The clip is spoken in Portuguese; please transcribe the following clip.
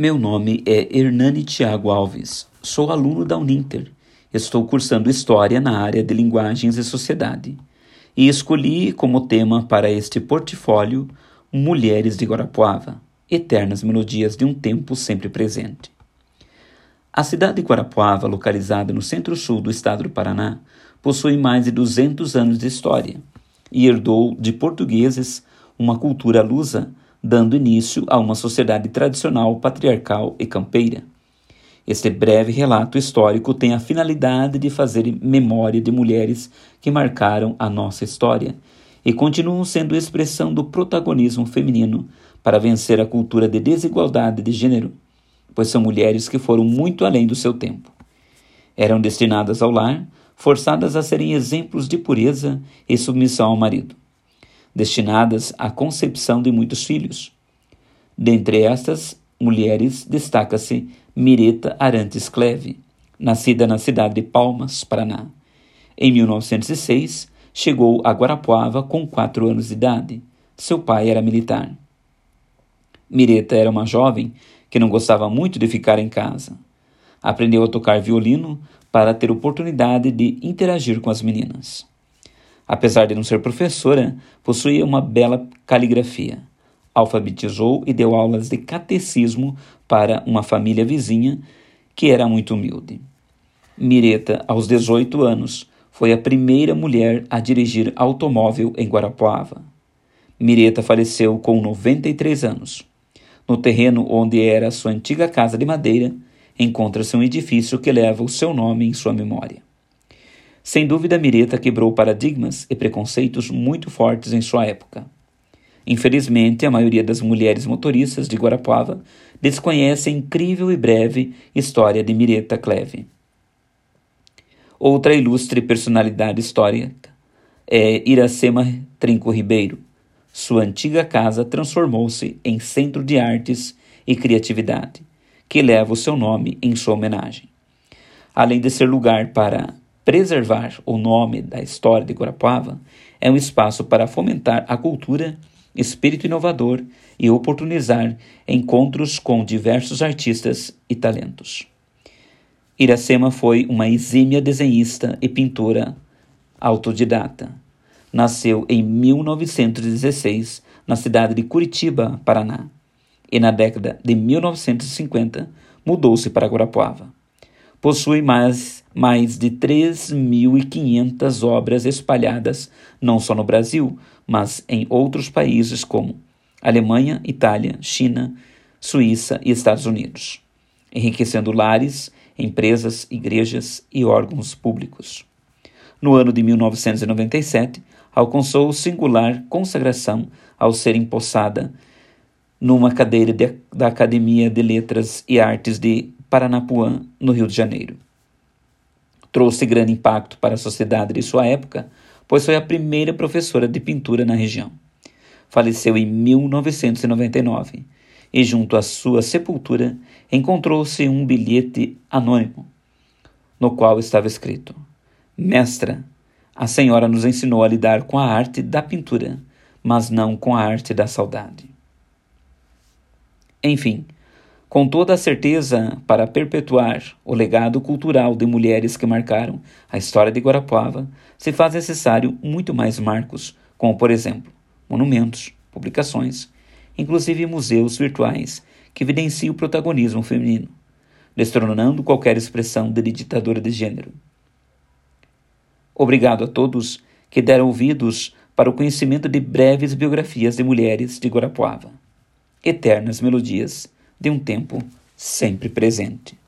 Meu nome é Hernani Tiago Alves, sou aluno da Uninter. Estou cursando História na área de Linguagens e Sociedade e escolhi como tema para este portfólio Mulheres de Guarapuava, eternas melodias de um tempo sempre presente. A cidade de Guarapuava, localizada no centro-sul do estado do Paraná, possui mais de 200 anos de história e herdou de portugueses uma cultura lusa dando início a uma sociedade tradicional, patriarcal e campeira. Este breve relato histórico tem a finalidade de fazer memória de mulheres que marcaram a nossa história e continuam sendo expressão do protagonismo feminino para vencer a cultura de desigualdade de gênero, pois são mulheres que foram muito além do seu tempo. Eram destinadas ao lar, forçadas a serem exemplos de pureza e submissão ao marido destinadas à concepção de muitos filhos. Dentre estas mulheres, destaca-se Mireta Arantes Cleve, nascida na cidade de Palmas, Paraná. Em 1906, chegou a Guarapuava com quatro anos de idade. Seu pai era militar. Mireta era uma jovem que não gostava muito de ficar em casa. Aprendeu a tocar violino para ter oportunidade de interagir com as meninas. Apesar de não ser professora, possuía uma bela caligrafia. Alfabetizou e deu aulas de catecismo para uma família vizinha que era muito humilde. Mireta, aos 18 anos, foi a primeira mulher a dirigir automóvel em Guarapuava. Mireta faleceu com 93 anos. No terreno onde era sua antiga casa de madeira, encontra-se um edifício que leva o seu nome em sua memória. Sem dúvida, Mireta quebrou paradigmas e preconceitos muito fortes em sua época. Infelizmente, a maioria das mulheres motoristas de Guarapuava desconhece a incrível e breve história de Mireta Cleve. Outra ilustre personalidade histórica é Iracema Trinco Ribeiro. Sua antiga casa transformou-se em centro de artes e criatividade, que leva o seu nome em sua homenagem. Além de ser lugar para Preservar o nome da história de Guarapuava é um espaço para fomentar a cultura, espírito inovador e oportunizar encontros com diversos artistas e talentos. Iracema foi uma exímia desenhista e pintora autodidata. Nasceu em 1916 na cidade de Curitiba, Paraná, e na década de 1950 mudou-se para Guarapuava. Possui mais mais de 3.500 obras espalhadas não só no Brasil, mas em outros países como Alemanha, Itália, China, Suíça e Estados Unidos, enriquecendo lares, empresas, igrejas e órgãos públicos. No ano de 1997, alcançou singular consagração ao ser empossada numa cadeira de, da Academia de Letras e Artes de Paranapuã, no Rio de Janeiro trouxe grande impacto para a sociedade de sua época, pois foi a primeira professora de pintura na região. Faleceu em 1999 e, junto à sua sepultura, encontrou-se um bilhete anônimo, no qual estava escrito: Mestra, a senhora nos ensinou a lidar com a arte da pintura, mas não com a arte da saudade. Enfim, com toda a certeza, para perpetuar o legado cultural de mulheres que marcaram a história de Guarapuava, se faz necessário muito mais marcos, como, por exemplo, monumentos, publicações, inclusive museus virtuais que evidenciam o protagonismo feminino, destronando qualquer expressão de ditadura de gênero. Obrigado a todos que deram ouvidos para o conhecimento de breves biografias de mulheres de Guarapuava. Eternas melodias de um tempo sempre presente.